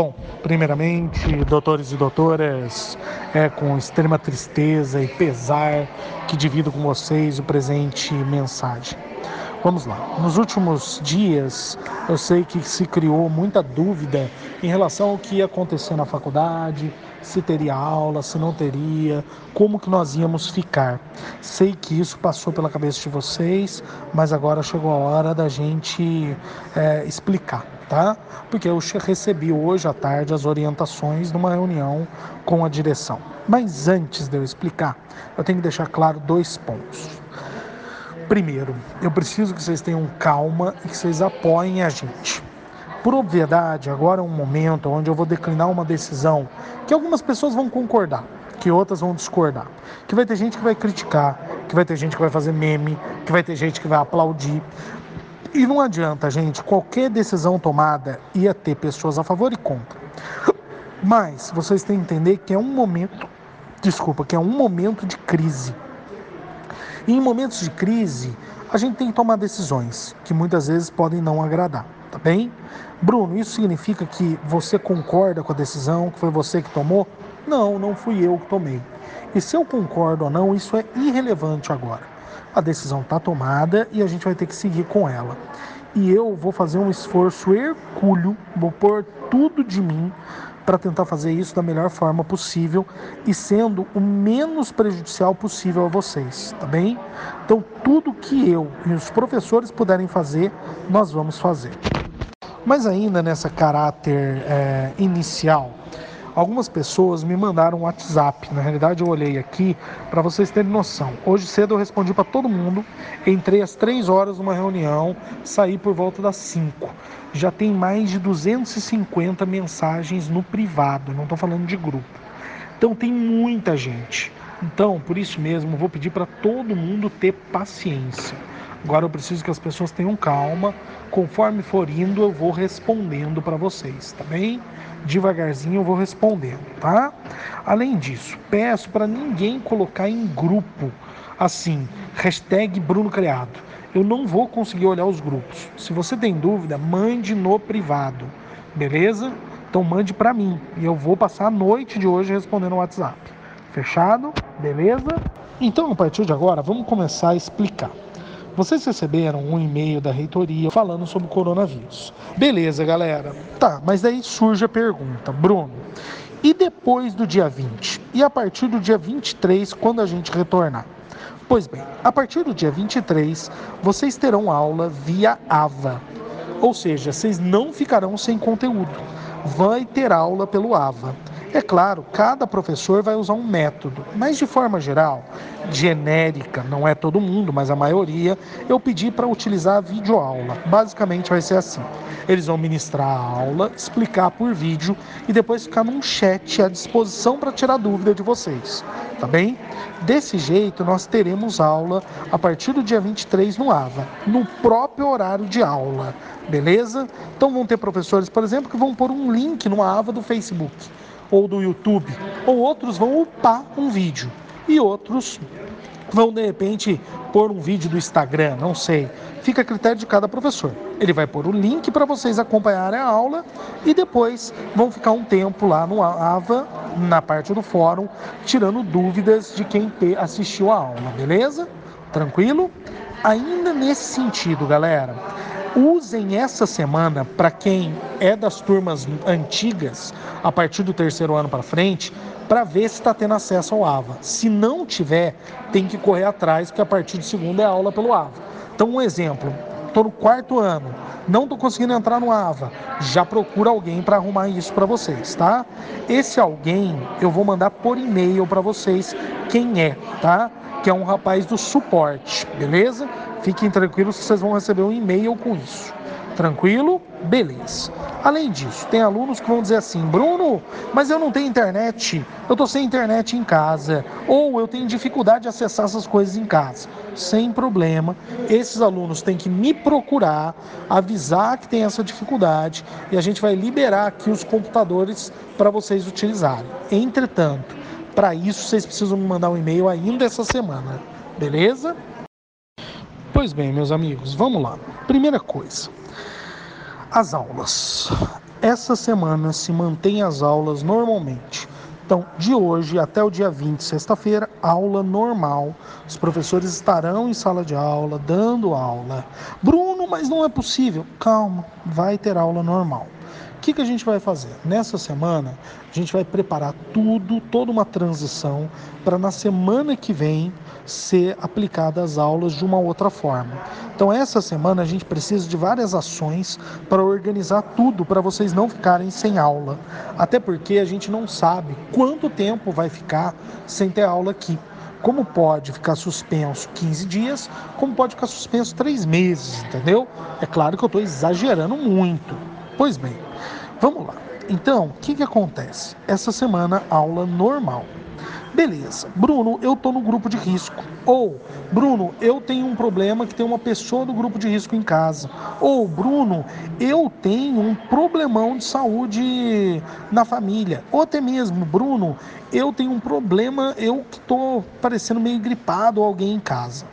Bom, primeiramente, doutores e doutoras, é com extrema tristeza e pesar que divido com vocês o presente mensagem. Vamos lá. Nos últimos dias, eu sei que se criou muita dúvida em relação ao que ia acontecer na faculdade, se teria aula, se não teria, como que nós íamos ficar. Sei que isso passou pela cabeça de vocês, mas agora chegou a hora da gente é, explicar tá? Porque eu recebi hoje à tarde as orientações numa reunião com a direção. Mas antes de eu explicar, eu tenho que deixar claro dois pontos. Primeiro, eu preciso que vocês tenham calma e que vocês apoiem a gente. Por obviedade, agora é um momento onde eu vou declinar uma decisão que algumas pessoas vão concordar, que outras vão discordar. Que vai ter gente que vai criticar, que vai ter gente que vai fazer meme, que vai ter gente que vai aplaudir. E não adianta, gente, qualquer decisão tomada ia ter pessoas a favor e contra. Mas vocês têm que entender que é um momento, desculpa, que é um momento de crise. E em momentos de crise, a gente tem que tomar decisões que muitas vezes podem não agradar, tá bem? Bruno, isso significa que você concorda com a decisão, que foi você que tomou? Não, não fui eu que tomei. E se eu concordo ou não, isso é irrelevante agora a decisão está tomada e a gente vai ter que seguir com ela. E eu vou fazer um esforço hercúleo, vou pôr tudo de mim para tentar fazer isso da melhor forma possível e sendo o menos prejudicial possível a vocês, tá bem? Então, tudo que eu e os professores puderem fazer, nós vamos fazer. Mas ainda nessa caráter é, inicial, Algumas pessoas me mandaram um WhatsApp. Na realidade, eu olhei aqui para vocês terem noção. Hoje cedo eu respondi para todo mundo. Entrei às 3 horas numa reunião, saí por volta das 5. Já tem mais de 250 mensagens no privado, não estou falando de grupo. Então tem muita gente. Então, por isso mesmo, vou pedir para todo mundo ter paciência. Agora eu preciso que as pessoas tenham calma. Conforme for indo, eu vou respondendo para vocês, tá bem? Devagarzinho eu vou respondendo, tá? Além disso, peço para ninguém colocar em grupo assim, hashtag Bruno Criado. Eu não vou conseguir olhar os grupos. Se você tem dúvida, mande no privado, beleza? Então mande para mim e eu vou passar a noite de hoje respondendo no WhatsApp. Fechado? Beleza? Então, a partir de agora, vamos começar a explicar. Vocês receberam um e-mail da reitoria falando sobre o coronavírus. Beleza, galera. Tá, mas daí surge a pergunta, Bruno. E depois do dia 20? E a partir do dia 23, quando a gente retornar? Pois bem, a partir do dia 23, vocês terão aula via AVA. Ou seja, vocês não ficarão sem conteúdo. Vai ter aula pelo AVA. É claro, cada professor vai usar um método, mas de forma geral, genérica, não é todo mundo, mas a maioria, eu pedi para utilizar a videoaula. Basicamente vai ser assim: eles vão ministrar a aula, explicar por vídeo e depois ficar num chat à disposição para tirar dúvida de vocês, tá bem? Desse jeito, nós teremos aula a partir do dia 23 no AVA, no próprio horário de aula, beleza? Então vão ter professores, por exemplo, que vão pôr um link no AVA do Facebook ou do YouTube, ou outros vão upar um vídeo e outros vão de repente pôr um vídeo do Instagram, não sei. Fica a critério de cada professor. Ele vai pôr o link para vocês acompanharem a aula e depois vão ficar um tempo lá no AVA, na parte do fórum, tirando dúvidas de quem assistiu a aula, beleza? Tranquilo? Ainda nesse sentido, galera, usem essa semana para quem é das turmas antigas, a partir do terceiro ano para frente, para ver se está tendo acesso ao AVA. Se não tiver, tem que correr atrás, porque a partir do segundo é aula pelo AVA. Então, um exemplo: estou no quarto ano, não estou conseguindo entrar no AVA, já procura alguém para arrumar isso para vocês, tá? Esse alguém eu vou mandar por e-mail para vocês quem é, tá? Que é um rapaz do suporte, beleza? Fiquem tranquilos que vocês vão receber um e-mail com isso. Tranquilo? Beleza. Além disso, tem alunos que vão dizer assim: Bruno, mas eu não tenho internet, eu estou sem internet em casa, ou eu tenho dificuldade de acessar essas coisas em casa. Sem problema, esses alunos têm que me procurar, avisar que tem essa dificuldade e a gente vai liberar aqui os computadores para vocês utilizarem. Entretanto, para isso vocês precisam me mandar um e-mail ainda essa semana, beleza? Pois bem, meus amigos, vamos lá. Primeira coisa, as aulas. essa semana se mantém as aulas normalmente. Então, de hoje até o dia 20, sexta-feira, aula normal. Os professores estarão em sala de aula, dando aula. Bruno, mas não é possível. Calma, vai ter aula normal. O que, que a gente vai fazer? Nessa semana, a gente vai preparar tudo, toda uma transição, para na semana que vem ser aplicadas as aulas de uma outra forma. Então, essa semana a gente precisa de várias ações para organizar tudo para vocês não ficarem sem aula. Até porque a gente não sabe quanto tempo vai ficar sem ter aula aqui. Como pode ficar suspenso 15 dias, como pode ficar suspenso 3 meses, entendeu? É claro que eu estou exagerando muito. Pois bem, vamos lá. Então, o que, que acontece? Essa semana, aula normal. Beleza, Bruno, eu estou no grupo de risco. Ou, Bruno, eu tenho um problema que tem uma pessoa do grupo de risco em casa. Ou, Bruno, eu tenho um problemão de saúde na família. Ou até mesmo, Bruno, eu tenho um problema, eu que estou parecendo meio gripado ou alguém em casa.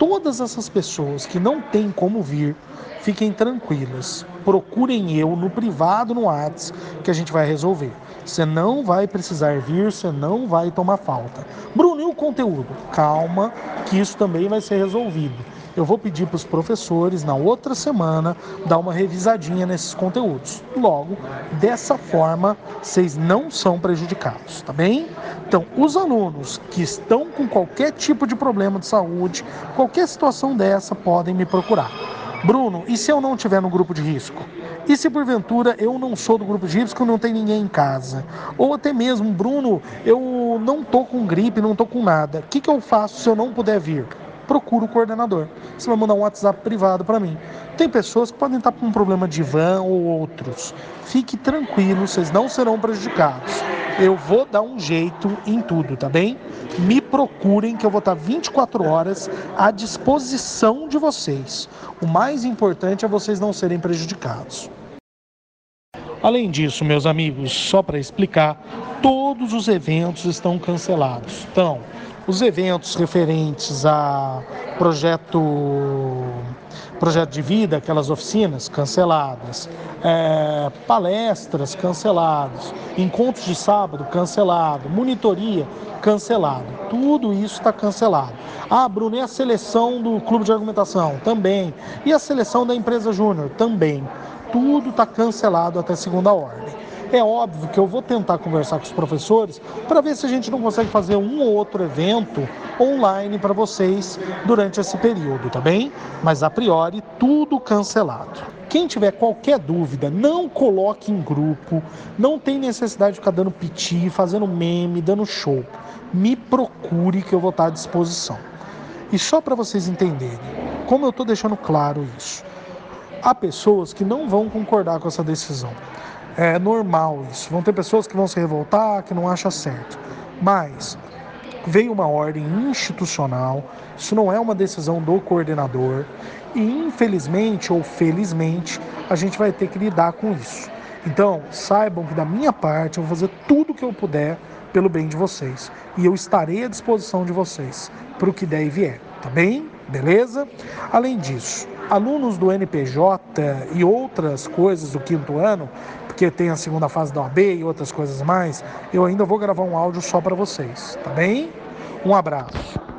Todas essas pessoas que não têm como vir, fiquem tranquilas. Procurem eu no privado, no WhatsApp, que a gente vai resolver. Você não vai precisar vir, você não vai tomar falta. Bruno, e o conteúdo? Calma, que isso também vai ser resolvido. Eu vou pedir para os professores, na outra semana, dar uma revisadinha nesses conteúdos. Logo, dessa forma, vocês não são prejudicados, tá bem? Então, os alunos que estão com qualquer tipo de problema de saúde, qualquer situação dessa, podem me procurar. Bruno, e se eu não estiver no grupo de risco? E se porventura eu não sou do grupo de risco, não tem ninguém em casa? Ou até mesmo, Bruno, eu não tô com gripe, não tô com nada. O que, que eu faço se eu não puder vir? Procuro o coordenador. Você vai mandar um WhatsApp privado para mim. Tem pessoas que podem estar com um problema de van ou outros. Fique tranquilo, vocês não serão prejudicados. Eu vou dar um jeito em tudo, tá bem? Me procurem que eu vou estar 24 horas à disposição de vocês. O mais importante é vocês não serem prejudicados. Além disso, meus amigos, só para explicar, todos os eventos estão cancelados. Então, os eventos referentes a projeto projeto de vida, aquelas oficinas canceladas, é, palestras canceladas, encontros de sábado cancelado, monitoria cancelado, tudo isso está cancelado. Ah, Bruno, e a seleção do clube de argumentação? Também. E a seleção da empresa júnior? Também. Tudo está cancelado até segunda ordem. É óbvio que eu vou tentar conversar com os professores para ver se a gente não consegue fazer um ou outro evento online para vocês durante esse período, tá bem? Mas a priori, tudo cancelado. Quem tiver qualquer dúvida, não coloque em grupo, não tem necessidade de ficar dando piti, fazendo meme, dando show. Me procure que eu vou estar à disposição. E só para vocês entenderem, como eu estou deixando claro isso, há pessoas que não vão concordar com essa decisão. É normal isso. Vão ter pessoas que vão se revoltar, que não acham certo. Mas veio uma ordem institucional, isso não é uma decisão do coordenador e infelizmente ou felizmente a gente vai ter que lidar com isso. Então, saibam que da minha parte eu vou fazer tudo o que eu puder pelo bem de vocês e eu estarei à disposição de vocês para o que der e vier, tá bem? Beleza? Além disso, alunos do NPJ e outras coisas do quinto ano porque tem a segunda fase da OAB e outras coisas mais, eu ainda vou gravar um áudio só para vocês, tá bem? Um abraço.